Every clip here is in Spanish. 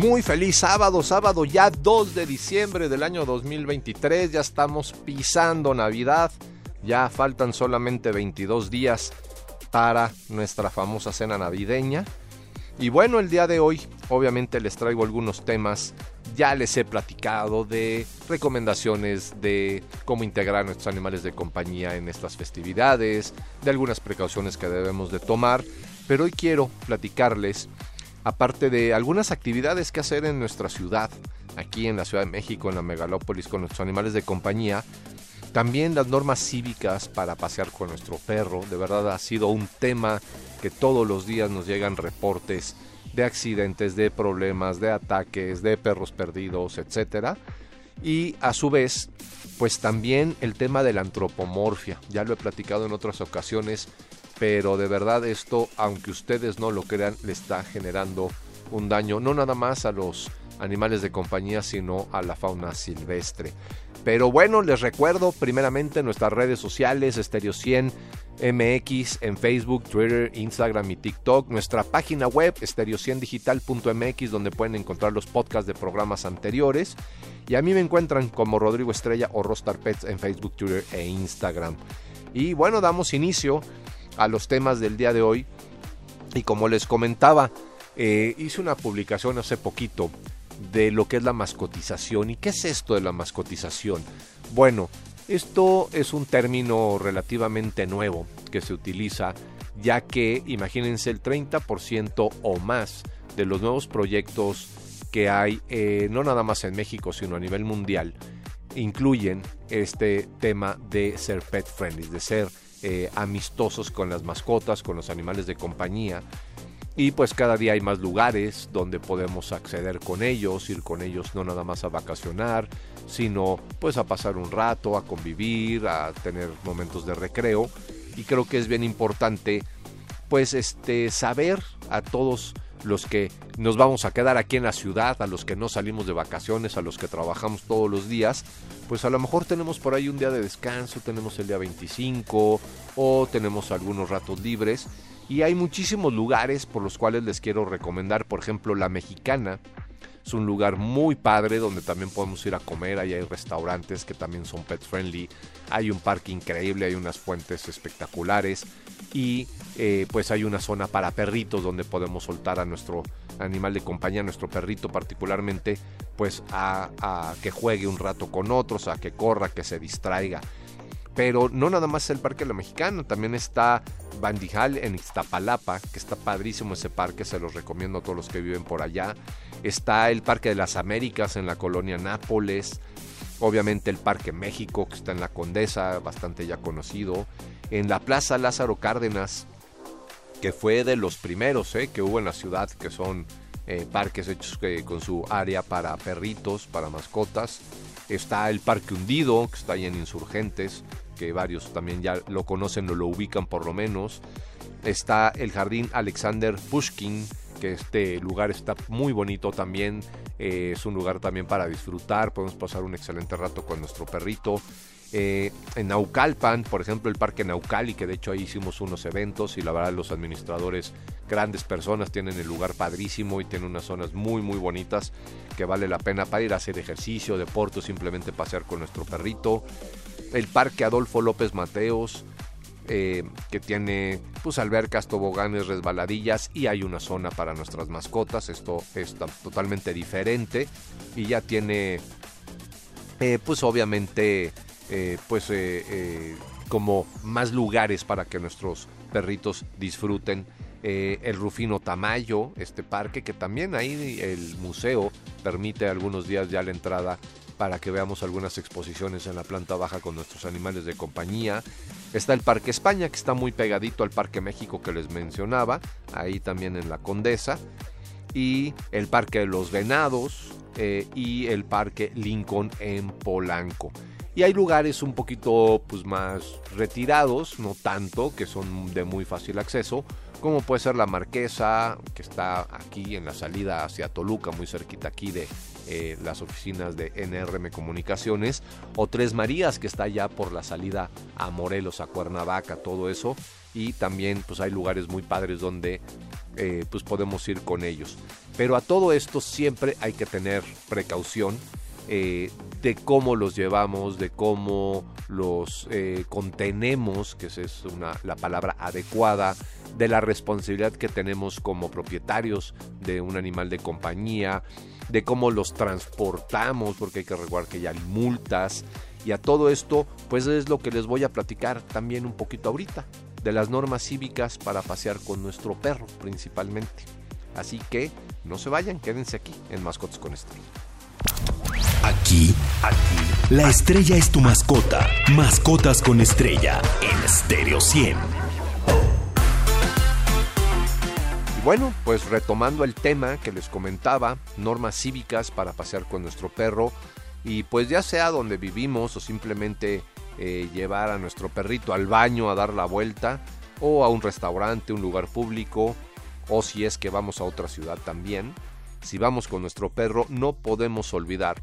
Muy feliz sábado, sábado ya 2 de diciembre del año 2023, ya estamos pisando Navidad, ya faltan solamente 22 días para nuestra famosa cena navideña. Y bueno, el día de hoy obviamente les traigo algunos temas, ya les he platicado de recomendaciones de cómo integrar a nuestros animales de compañía en estas festividades, de algunas precauciones que debemos de tomar, pero hoy quiero platicarles aparte de algunas actividades que hacer en nuestra ciudad, aquí en la Ciudad de México, en la megalópolis, con nuestros animales de compañía, también las normas cívicas para pasear con nuestro perro. De verdad ha sido un tema que todos los días nos llegan reportes de accidentes, de problemas, de ataques, de perros perdidos, etc. Y a su vez, pues también el tema de la antropomorfia. Ya lo he platicado en otras ocasiones pero de verdad esto, aunque ustedes no lo crean, le está generando un daño no nada más a los animales de compañía, sino a la fauna silvestre. Pero bueno, les recuerdo primeramente nuestras redes sociales, Stereo 100 MX en Facebook, Twitter, Instagram y TikTok, nuestra página web stereo100digital.mx donde pueden encontrar los podcasts de programas anteriores y a mí me encuentran como Rodrigo Estrella o Rostar Pets en Facebook, Twitter e Instagram. Y bueno, damos inicio a los temas del día de hoy. Y como les comentaba, eh, hice una publicación hace poquito de lo que es la mascotización. ¿Y qué es esto de la mascotización? Bueno, esto es un término relativamente nuevo que se utiliza, ya que imagínense el 30% o más de los nuevos proyectos que hay, eh, no nada más en México, sino a nivel mundial, incluyen este tema de ser pet friendly, de ser eh, amistosos con las mascotas, con los animales de compañía. Y pues cada día hay más lugares donde podemos acceder con ellos, ir con ellos no nada más a vacacionar, sino pues a pasar un rato, a convivir, a tener momentos de recreo. Y creo que es bien importante pues este saber a todos los que nos vamos a quedar aquí en la ciudad, a los que no salimos de vacaciones, a los que trabajamos todos los días, pues a lo mejor tenemos por ahí un día de descanso, tenemos el día 25 o tenemos algunos ratos libres. Y hay muchísimos lugares por los cuales les quiero recomendar, por ejemplo, la mexicana. Es un lugar muy padre donde también podemos ir a comer, ahí hay restaurantes que también son pet friendly, hay un parque increíble, hay unas fuentes espectaculares y eh, pues hay una zona para perritos donde podemos soltar a nuestro animal de compañía, a nuestro perrito particularmente, pues a, que juegue un rato con otros, a que corra, que se distraiga. Pero no nada más el Parque de la Mexicana, también está Bandijal en Iztapalapa, que está padrísimo ese parque, se los recomiendo a todos los que viven por allá. Está el Parque de las Américas en la colonia Nápoles. Obviamente el Parque México, que está en la Condesa, bastante ya conocido. En la Plaza Lázaro Cárdenas, que fue de los primeros eh, que hubo en la ciudad, que son eh, parques hechos eh, con su área para perritos, para mascotas. Está el Parque Hundido, que está ahí en Insurgentes, que varios también ya lo conocen o lo ubican por lo menos. Está el Jardín Alexander Pushkin, que este lugar está muy bonito también. es un lugar también para disfrutar, podemos pasar un excelente rato con nuestro perrito. Eh, en Naucalpan, por ejemplo, el Parque Naucali, que de hecho ahí hicimos unos eventos y la verdad los administradores, grandes personas, tienen el lugar padrísimo y tienen unas zonas muy muy bonitas que vale la pena para ir a hacer ejercicio, deporte simplemente pasear con nuestro perrito. El Parque Adolfo López Mateos, eh, que tiene pues albercas, toboganes, resbaladillas y hay una zona para nuestras mascotas. Esto está totalmente diferente y ya tiene eh, pues obviamente eh, pues eh, eh, como más lugares para que nuestros perritos disfruten. el Rufino Tamayo, este parque, que también ahí el museo permite algunos días ya la entrada para que veamos algunas exposiciones en la planta baja con nuestros animales de compañía. Está el Parque España, que está muy pegadito al Parque México que les mencionaba, ahí también en la Condesa. y el Parque de los Venados y el Parque Lincoln en Polanco. Y hay lugares un poquito pues, más retirados, no tanto, que son de muy fácil acceso, como puede ser la Marquesa, que está aquí en la salida hacia Toluca, muy cerquita aquí de eh, las oficinas de NRM Comunicaciones, o Tres Marías, que está allá por la salida a Morelos, a Cuernavaca, todo eso. Y también pues hay lugares muy padres donde eh, pues podemos ir con ellos. Pero a todo esto siempre hay que tener precaución eh, de cómo los llevamos, de cómo los eh, contenemos, que esa es una, la palabra adecuada, de la responsabilidad que tenemos como propietarios de un animal de compañía, de cómo los transportamos, porque hay que recordar que ya hay multas, y a todo esto, pues es lo que les voy a platicar también un poquito ahorita, de las normas cívicas para pasear con nuestro perro principalmente. Así que no se vayan, quédense aquí en Mascotas con Estrella. Aquí, aquí, la estrella es tu mascota. Mascotas con estrella en Stereo 100. Y bueno, pues retomando el tema que les comentaba, normas cívicas para pasear con nuestro perro. Y pues ya sea donde vivimos o simplemente eh, llevar a nuestro perrito al baño a dar la vuelta o a un restaurante, un lugar público o si es que vamos a otra ciudad también. Si vamos con nuestro perro no podemos olvidar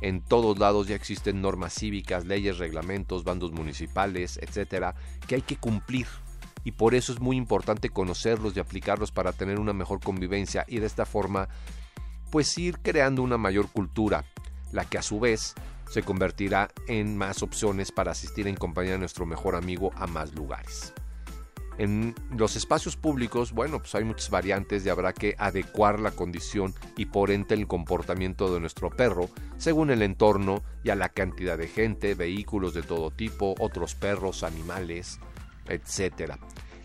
en todos lados ya existen normas cívicas, leyes, reglamentos, bandos municipales, etcétera, que hay que cumplir. Y por eso es muy importante conocerlos y aplicarlos para tener una mejor convivencia y de esta forma, pues ir creando una mayor cultura, la que a su vez se convertirá en más opciones para asistir en compañía de nuestro mejor amigo a más lugares. En los espacios públicos, bueno, pues hay muchas variantes y habrá que adecuar la condición y por ende el comportamiento de nuestro perro según el entorno y a la cantidad de gente, vehículos de todo tipo, otros perros, animales, etc.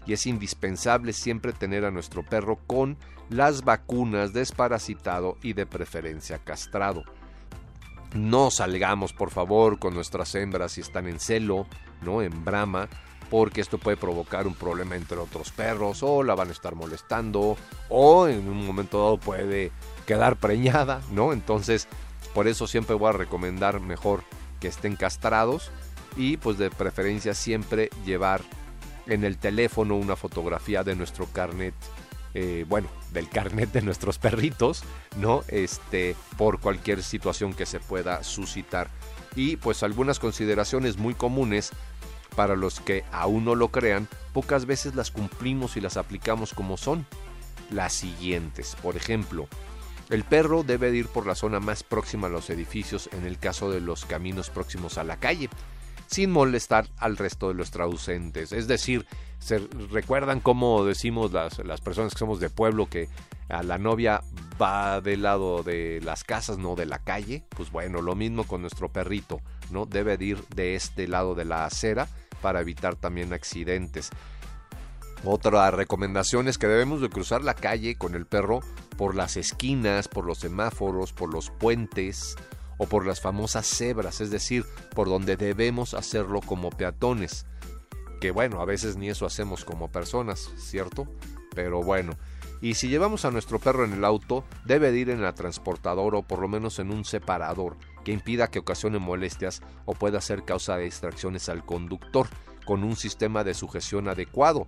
Y es indispensable siempre tener a nuestro perro con las vacunas desparasitado y de preferencia castrado. No salgamos, por favor, con nuestras hembras si están en celo, no en brama, porque esto puede provocar un problema entre otros perros o la van a estar molestando o en un momento dado puede quedar preñada, ¿no? Entonces, por eso siempre voy a recomendar mejor que estén castrados y pues de preferencia siempre llevar en el teléfono una fotografía de nuestro carnet, eh, bueno, del carnet de nuestros perritos, ¿no? Este, por cualquier situación que se pueda suscitar. Y pues algunas consideraciones muy comunes para los que aún no lo crean, pocas veces las cumplimos y las aplicamos como son. Las siguientes, por ejemplo, el perro debe ir por la zona más próxima a los edificios en el caso de los caminos próximos a la calle, sin molestar al resto de los traducentes. Es decir, se recuerdan cómo decimos las, las personas que somos de pueblo que a la novia va del lado de las casas, no de la calle. Pues bueno, lo mismo con nuestro perrito, ¿no? Debe ir de este lado de la acera para evitar también accidentes. Otra recomendación es que debemos de cruzar la calle con el perro por las esquinas, por los semáforos, por los puentes o por las famosas cebras, es decir, por donde debemos hacerlo como peatones. Que bueno, a veces ni eso hacemos como personas, ¿cierto? Pero bueno, y si llevamos a nuestro perro en el auto, debe de ir en la transportadora o por lo menos en un separador que impida que ocasione molestias o pueda ser causa de distracciones al conductor con un sistema de sujeción adecuado.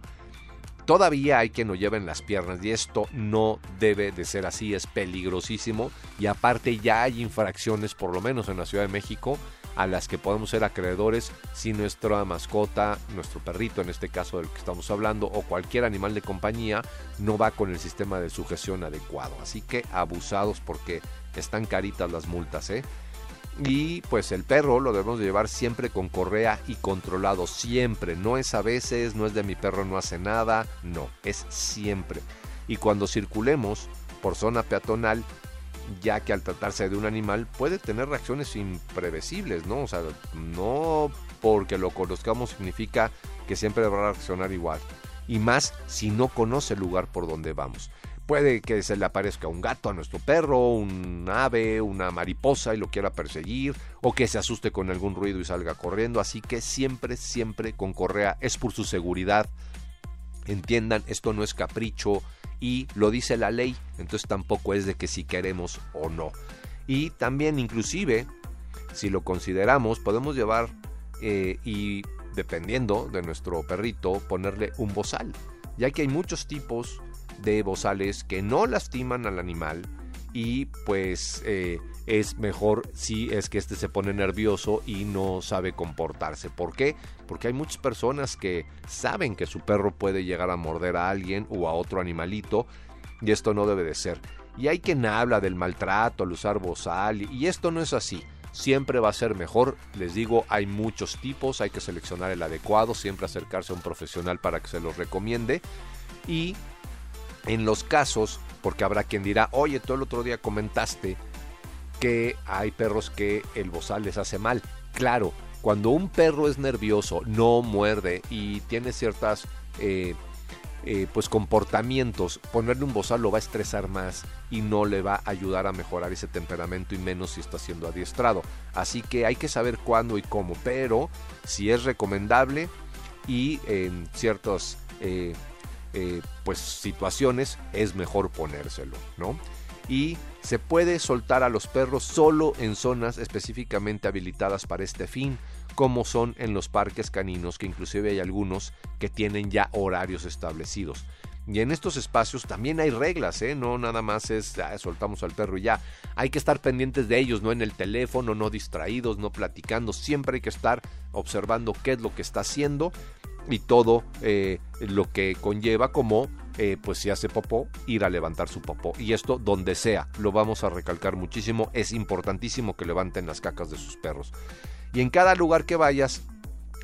Todavía hay quien lo lleva en las piernas y esto no debe de ser así, es peligrosísimo y aparte ya hay infracciones, por lo menos en la Ciudad de México, a las que podemos ser acreedores si nuestra mascota, nuestro perrito en este caso del que estamos hablando, o cualquier animal de compañía no va con el sistema de sujeción adecuado. Así que abusados porque están caritas las multas, ¿eh? Y pues el perro lo debemos llevar siempre con correa y controlado, siempre. No es a veces, no es de mi perro no hace nada, no, es siempre. Y cuando circulemos por zona peatonal, ya que al tratarse de un animal puede tener reacciones imprevisibles, ¿no? O sea, no porque lo conozcamos significa que siempre va a reaccionar igual. Y más si no conoce el lugar por donde vamos. Puede que se le aparezca un gato a nuestro perro, un ave, una mariposa y lo quiera perseguir, o que se asuste con algún ruido y salga corriendo. Así que siempre, siempre con correa es por su seguridad. Entiendan, esto no es capricho y lo dice la ley, entonces tampoco es de que si queremos o no. Y también inclusive, si lo consideramos, podemos llevar eh, y dependiendo de nuestro perrito, ponerle un bozal, ya que hay muchos tipos de bozales que no lastiman al animal y pues eh, es mejor si es que este se pone nervioso y no sabe comportarse. ¿Por qué? Porque hay muchas personas que saben que su perro puede llegar a morder a alguien o a otro animalito y esto no debe de ser. Y hay quien habla del maltrato al usar bozal y esto no es así. Siempre va a ser mejor, les digo, hay muchos tipos, hay que seleccionar el adecuado, siempre acercarse a un profesional para que se los recomiende. Y en los casos, porque habrá quien dirá, oye, tú el otro día comentaste que hay perros que el bozal les hace mal. Claro, cuando un perro es nervioso, no muerde y tiene ciertas eh, eh, pues comportamientos, ponerle un bozal lo va a estresar más y no le va a ayudar a mejorar ese temperamento y menos si está siendo adiestrado. Así que hay que saber cuándo y cómo, pero si es recomendable y en ciertas eh, pues situaciones es mejor ponérselo, ¿no? y se puede soltar a los perros solo en zonas específicamente habilitadas para este fin, como son en los parques caninos, que inclusive hay algunos que tienen ya horarios establecidos. Y en estos espacios también hay reglas, ¿eh? No nada más es soltamos al perro y ya. Hay que estar pendientes de ellos, no en el teléfono, no distraídos, no platicando. Siempre hay que estar observando qué es lo que está haciendo y todo eh, lo que conlleva como eh, pues si hace popó, ir a levantar su popó. Y esto donde sea, lo vamos a recalcar muchísimo, es importantísimo que levanten las cacas de sus perros. Y en cada lugar que vayas,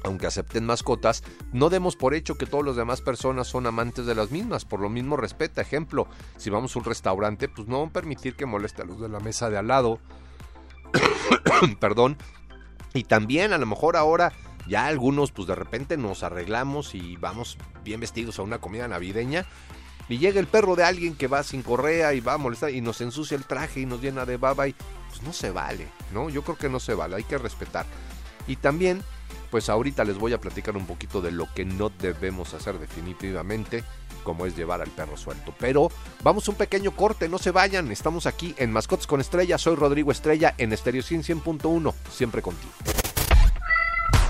aunque acepten mascotas, no demos por hecho que todas las demás personas son amantes de las mismas. Por lo mismo, respeta. Ejemplo, si vamos a un restaurante, pues no permitir que moleste a los de la mesa de al lado. Perdón. Y también, a lo mejor ahora, ya algunos, pues de repente nos arreglamos y vamos bien vestidos a una comida navideña. Y llega el perro de alguien que va sin correa y va a molestar y nos ensucia el traje y nos llena de baba y pues no se vale, ¿no? Yo creo que no se vale, hay que respetar. Y también, pues ahorita les voy a platicar un poquito de lo que no debemos hacer definitivamente, como es llevar al perro suelto. Pero vamos a un pequeño corte, no se vayan, estamos aquí en Mascotas con Estrella, soy Rodrigo Estrella en Estéreo 100.1, siempre contigo.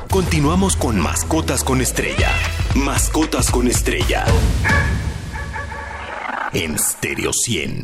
Continuamos con Mascotas con Estrella. Mascotas con Estrella. En Stereo 100.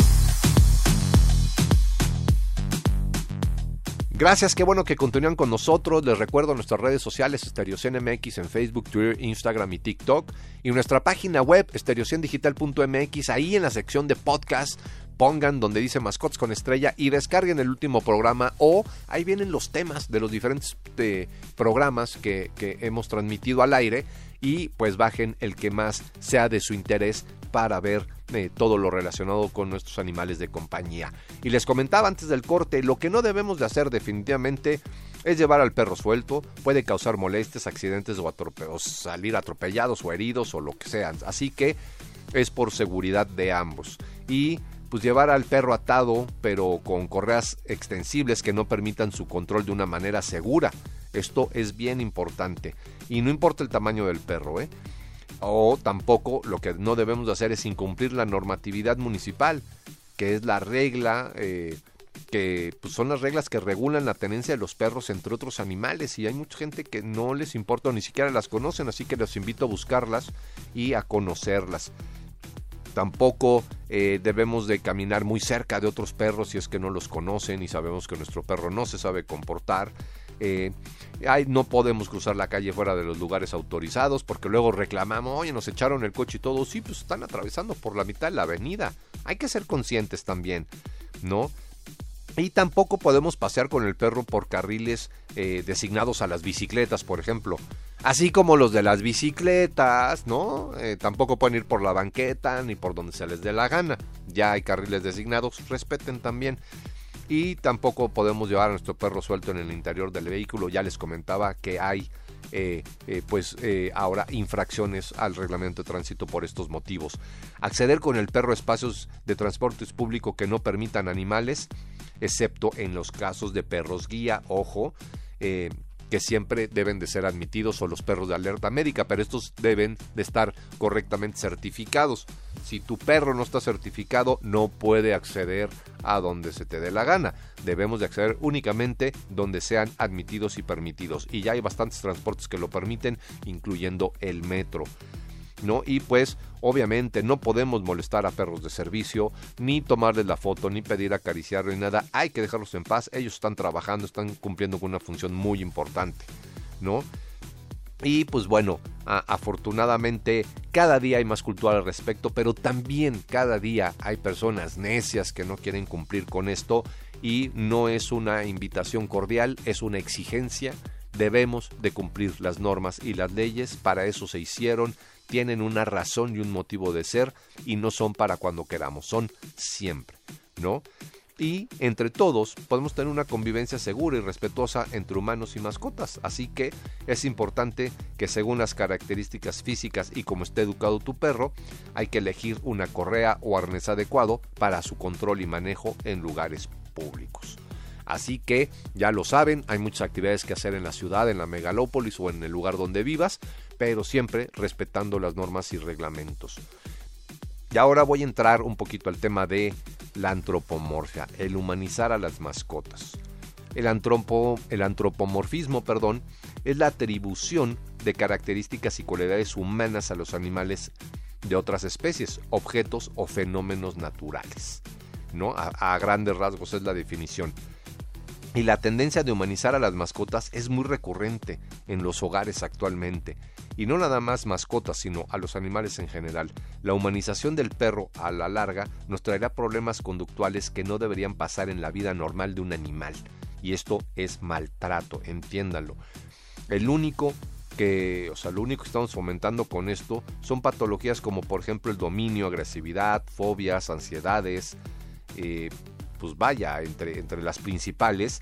Gracias, qué bueno que continúan con nosotros. Les recuerdo nuestras redes sociales, Stereo MX en Facebook, Twitter, Instagram y TikTok. Y nuestra página web, estereociendigital.mx, ahí en la sección de podcast pongan donde dice mascots con estrella y descarguen el último programa o ahí vienen los temas de los diferentes eh, programas que, hemos transmitido al aire y pues bajen el que más sea de su interés para ver eh, todo lo relacionado con nuestros animales de compañía. Y les comentaba antes del corte, lo que no debemos de hacer definitivamente es llevar al perro suelto, puede causar molestias, accidentes o, o salir atropellados o heridos o lo que sean. Así que es por seguridad de ambos. Y pues llevar al perro atado, pero con correas extensibles que no permitan su control de una manera segura. Esto es bien importante. Y no importa el tamaño del perro, ¿eh? O tampoco lo que no debemos de hacer es incumplir la normatividad municipal, que es la regla, eh, que pues, son las reglas que regulan la tenencia de los perros entre otros animales. Y hay mucha gente que no les importa o ni siquiera las conocen, así que los invito a buscarlas y a conocerlas. Tampoco eh, debemos de caminar muy cerca de otros perros si es que no los conocen y sabemos que nuestro perro no se sabe comportar. Eh, no podemos cruzar la calle fuera de los lugares autorizados porque luego reclamamos, oye, nos echaron el coche y todo. Sí, pues están atravesando por la mitad de la avenida. Hay que ser conscientes también, ¿no? Y tampoco podemos pasear con el perro por carriles eh, designados a las bicicletas, por ejemplo. Así como los de las bicicletas, ¿no? Eh, tampoco pueden ir por la banqueta ni por donde se les dé la gana. Ya hay carriles designados, respeten también. Y tampoco podemos llevar a nuestro perro suelto en el interior del vehículo. Ya les comentaba que hay eh, pues ahora infracciones al reglamento de tránsito por estos motivos. Acceder con el perro a espacios de transportes público que no permitan animales excepto en los casos de perros guía, ojo, eh, que siempre deben de ser admitidos o los perros de alerta médica, pero estos deben de estar correctamente certificados. Si tu perro no está certificado, no puede acceder a donde se te dé la gana. Debemos de acceder únicamente donde sean admitidos y permitidos. Y ya hay bastantes transportes que lo permiten, incluyendo el metro. ¿No? Y pues obviamente no podemos molestar a perros de servicio, ni tomarles la foto, ni pedir acariciarlo, ni nada. Hay que dejarlos en paz. Ellos están trabajando, están cumpliendo con una función muy importante, ¿no? Y pues bueno, afortunadamente cada día hay más cultura al respecto, pero también cada día hay personas necias que no quieren cumplir con esto y no es una invitación cordial, es una exigencia. Debemos de cumplir las normas y las leyes, para eso se hicieron, tienen una razón y un motivo de ser y no son para cuando queramos, son siempre, ¿no? y entre todos podemos tener una convivencia segura y respetuosa entre humanos y mascotas. Así que es importante que según las características físicas y como esté educado tu perro, hay que elegir una correa o arnés adecuado para su control y manejo en lugares públicos. Así que ya lo saben, hay muchas actividades que hacer en la ciudad, en la megalópolis o en el lugar donde vivas, pero siempre respetando las normas y reglamentos. Y ahora voy a entrar un poquito al tema de la antropomorfia, el humanizar a las mascotas. El, antropo, el antropomorfismo perdón, es la atribución de características y cualidades humanas a los animales de otras especies, objetos o fenómenos naturales. ¿no? a grandes rasgos es la definición. Y la tendencia de humanizar a las mascotas es muy recurrente en los hogares actualmente. Y no nada más mascotas, sino a los animales en general. La humanización del perro a la larga nos traerá problemas conductuales que no deberían pasar en la vida normal de un animal. Y esto es maltrato, entiéndanlo. El único que, o sea, lo único que estamos fomentando con esto son patologías como por ejemplo el dominio, agresividad, fobias, ansiedades, eh, pues vaya, entre, entre las principales,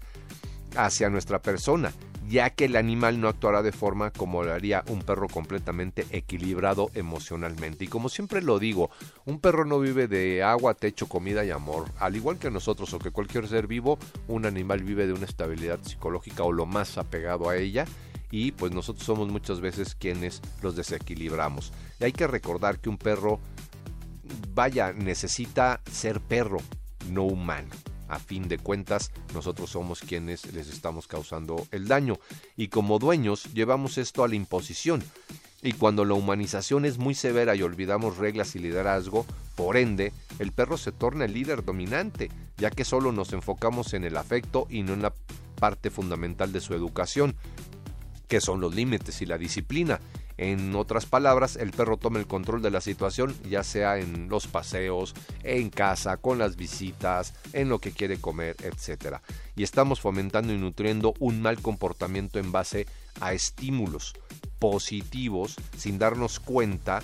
hacia nuestra persona, ya que el animal no actuará de forma como lo haría un perro completamente equilibrado emocionalmente. Y como siempre lo digo, un perro no vive de agua, techo, comida y amor. Al igual que nosotros o que cualquier ser vivo, un animal vive de una estabilidad psicológica o lo más apegado a ella. Y pues nosotros somos muchas veces quienes los desequilibramos. Y hay que recordar que un perro, vaya, necesita ser perro, no humano. A fin de cuentas, nosotros somos quienes les estamos causando el daño y como dueños llevamos esto a la imposición. Y cuando la humanización es muy severa y olvidamos reglas y liderazgo, por ende, el perro se torna el líder dominante, ya que solo nos enfocamos en el afecto y no en la parte fundamental de su educación, que son los límites y la disciplina. En otras palabras, el perro toma el control de la situación, ya sea en los paseos, en casa, con las visitas, en lo que quiere comer, etc. Y estamos fomentando y nutriendo un mal comportamiento en base a estímulos positivos sin darnos cuenta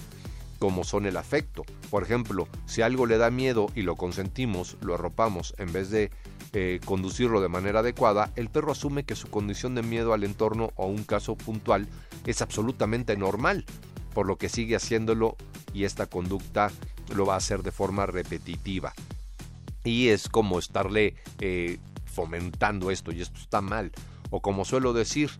como son el afecto. Por ejemplo, si algo le da miedo y lo consentimos, lo arropamos en vez de eh, conducirlo de manera adecuada, el perro asume que su condición de miedo al entorno o un caso puntual es absolutamente normal, por lo que sigue haciéndolo y esta conducta lo va a hacer de forma repetitiva. Y es como estarle eh, fomentando esto y esto está mal. O como suelo decir,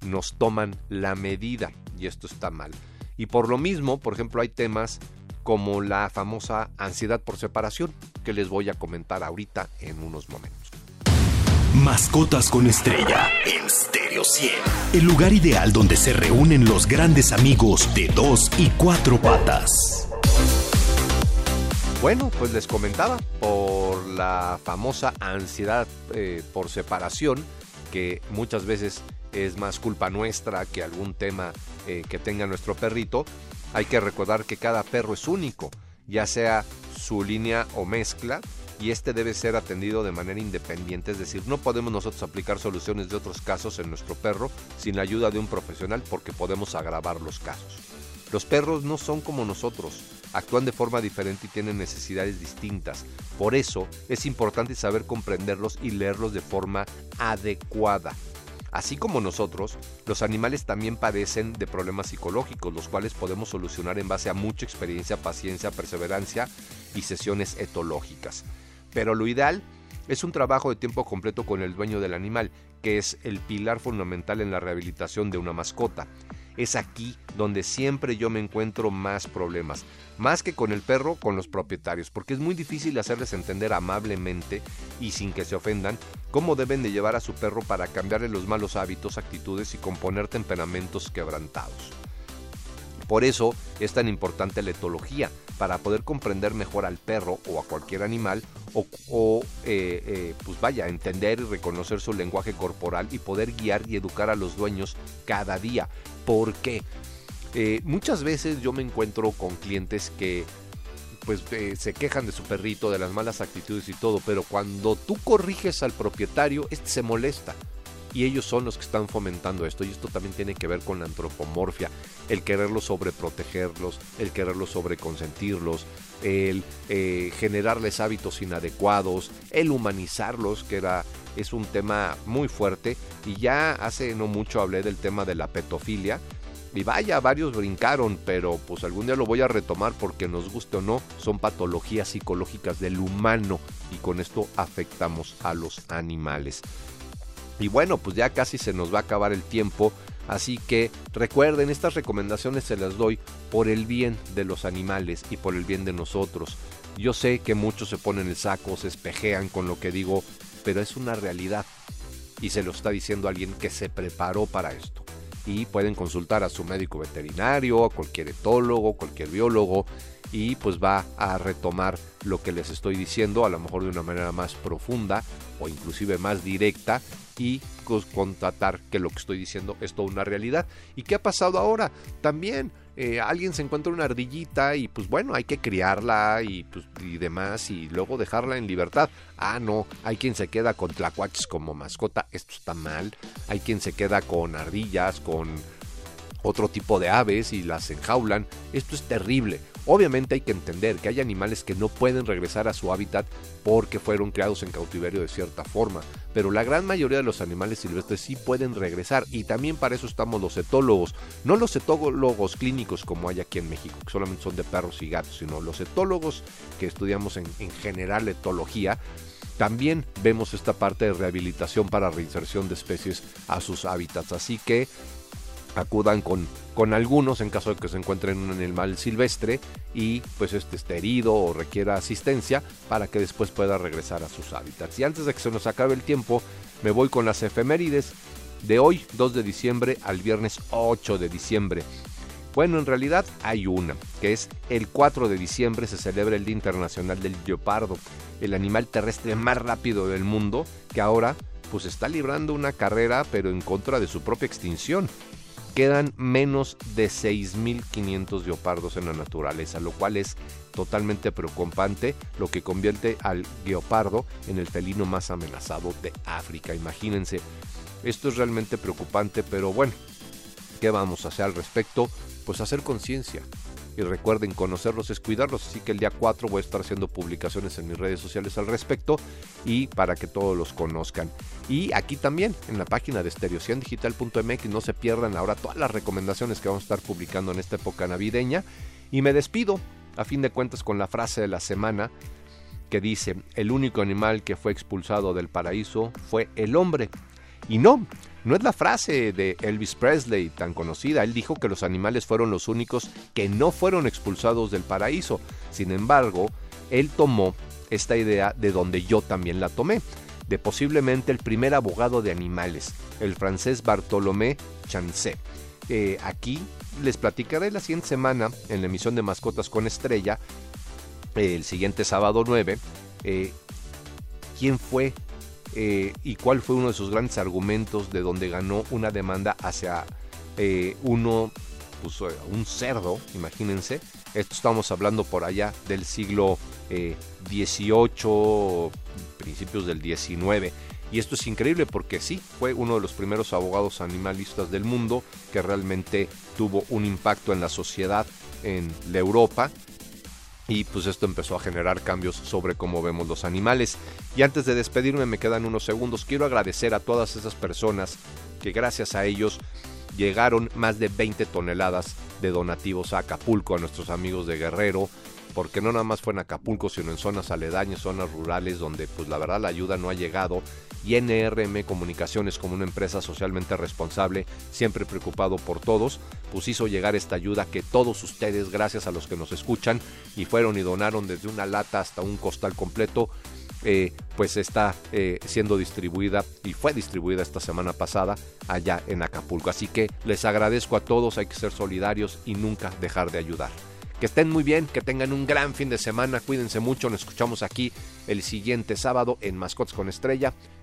nos toman la medida y esto está mal. Y por lo mismo, por ejemplo, hay temas como la famosa ansiedad por separación que les voy a comentar ahorita en unos momentos. Mascotas con estrella en Stereo 100. El lugar ideal donde se reúnen los grandes amigos de dos y cuatro patas. Bueno, pues les comentaba por la famosa ansiedad eh, por separación, que muchas veces es más culpa nuestra que algún tema eh, que tenga nuestro perrito. Hay que recordar que cada perro es único, ya sea su línea o mezcla, y este debe ser atendido de manera independiente, es decir, no podemos nosotros aplicar soluciones de otros casos en nuestro perro sin la ayuda de un profesional porque podemos agravar los casos. Los perros no son como nosotros, actúan de forma diferente y tienen necesidades distintas. Por eso es importante saber comprenderlos y leerlos de forma adecuada. Así como nosotros, los animales también padecen de problemas psicológicos, los cuales podemos solucionar en base a mucha experiencia, paciencia, perseverancia y sesiones etológicas. Pero lo ideal es un trabajo de tiempo completo con el dueño del animal, que es el pilar fundamental en la rehabilitación de una mascota. es aquí donde siempre yo me encuentro más problemas. Más que con el perro, con los propietarios, porque es muy difícil hacerles entender amablemente y sin que se ofendan cómo deben de llevar a su perro para cambiarle los malos hábitos, actitudes y componer temperamentos quebrantados. Por eso es tan importante la etología, para poder comprender mejor al perro o a cualquier animal o, eh, eh, pues vaya, entender y reconocer su lenguaje corporal y poder guiar y educar a los dueños cada día. ¿Por qué? Eh, muchas veces yo me encuentro con clientes que pues se quejan de su perrito, de las malas actitudes y todo, pero cuando tú corriges al propietario, este se molesta y ellos son los que están fomentando esto y esto también tiene que ver con la antropomorfia, el quererlos sobreprotegerlos, el quererlos sobreconsentirlos, el eh, generarles hábitos inadecuados, el humanizarlos, que era es un tema muy fuerte y ya hace no mucho hablé del tema de la petofilia y vaya, varios brincaron, pero pues algún día lo voy a retomar porque nos guste o no, son patologías psicológicas del humano y con esto afectamos a los animales. Y bueno, pues ya casi se nos va a acabar el tiempo. Así que recuerden, estas recomendaciones se las doy por el bien de los animales y por el bien de nosotros. Yo sé que muchos se ponen el saco, se espejean con lo que digo, pero es una realidad. Y se lo está diciendo alguien que se preparó para esto. Y pueden consultar a su médico veterinario, a cualquier etólogo, cualquier biólogo, y pues va a retomar lo que les estoy diciendo, a lo mejor de una manera más profunda o inclusive más directa y constatar que lo que estoy diciendo es toda una realidad. ¿Y qué ha pasado ahora? También eh, alguien se encuentra una ardillita y pues bueno, hay que criarla y, pues, y demás y luego dejarla en libertad. Ah, no, hay quien se queda con tlacuaches como mascota, esto está mal. Hay quien se queda con ardillas, con otro tipo de aves y las enjaulan. Esto es terrible. Obviamente hay que entender que hay animales que no pueden regresar a su hábitat porque fueron creados en cautiverio de cierta forma, pero la gran mayoría de los animales silvestres sí pueden regresar y también para eso estamos los etólogos, no los etólogos clínicos como hay aquí en México, que solamente son de perros y gatos, sino los etólogos que estudiamos en, en general etología, también vemos esta parte de rehabilitación para reinserción de especies a sus hábitats, así que acudan con, con algunos en caso de que se encuentren un animal silvestre y pues este esté herido o requiera asistencia para que después pueda regresar a sus hábitats. Y antes de que se nos acabe el tiempo, me voy con las efemérides de hoy, 2 de diciembre, al viernes 8 de diciembre. Bueno, en realidad hay una, que es el 4 de diciembre se celebra el Día Internacional del Leopardo, el animal terrestre más rápido del mundo, que ahora pues está librando una carrera pero en contra de su propia extinción quedan menos de 6.500 leopardos en la naturaleza, lo cual es totalmente preocupante, lo que convierte al guepardo en el felino más amenazado de África. Imagínense, esto es realmente preocupante, pero bueno, ¿qué vamos a hacer al respecto? Pues hacer conciencia, y recuerden, conocerlos es cuidarlos. Así que el día 4 voy a estar haciendo publicaciones en mis redes sociales al respecto y para que todos los conozcan. Y aquí también, en la página de estereociandigital.mx, no se pierdan ahora todas las recomendaciones que vamos a estar publicando en esta época navideña. Y me despido, a fin de cuentas, con la frase de la semana que dice, el único animal que fue expulsado del paraíso fue el hombre. Y no, no es la frase de Elvis Presley tan conocida. Él dijo que los animales fueron los únicos que no fueron expulsados del paraíso. Sin embargo, él tomó esta idea de donde yo también la tomé, de posiblemente el primer abogado de animales, el francés Bartolomé Chancet. Eh, aquí les platicaré la siguiente semana en la emisión de Mascotas con Estrella, el siguiente sábado 9, eh, quién fue eh, y cuál fue uno de sus grandes argumentos de donde ganó una demanda hacia eh, uno, pues, eh, un cerdo, imagínense. Esto estamos hablando por allá del siglo XVIII, principios del XIX. Y esto es increíble porque sí, fue uno de los primeros abogados animalistas del mundo que realmente tuvo un impacto en la sociedad en la Europa y pues esto empezó a generar cambios sobre cómo vemos los animales. Y antes de despedirme me quedan unos segundos, quiero agradecer a todas esas personas que gracias a ellos llegaron más de 20 toneladas de donativos a Acapulco, a nuestros amigos de Guerrero. porque no nada más fue en Acapulco, sino en zonas aledañas, zonas rurales, donde pues la verdad la ayuda no ha llegado. Y NRM Comunicaciones, como una empresa socialmente responsable, siempre preocupado por todos, pues hizo llegar esta ayuda que todos ustedes, gracias a los que nos escuchan, y fueron y donaron desde una lata hasta un costal completo, eh, pues está eh, siendo distribuida y fue distribuida esta semana pasada allá en Acapulco. Así que les agradezco a todos, hay que ser solidarios y nunca dejar de ayudar. Que estén muy bien, que tengan un gran fin de semana, cuídense mucho, nos escuchamos aquí el siguiente sábado en Mascots con Estrella.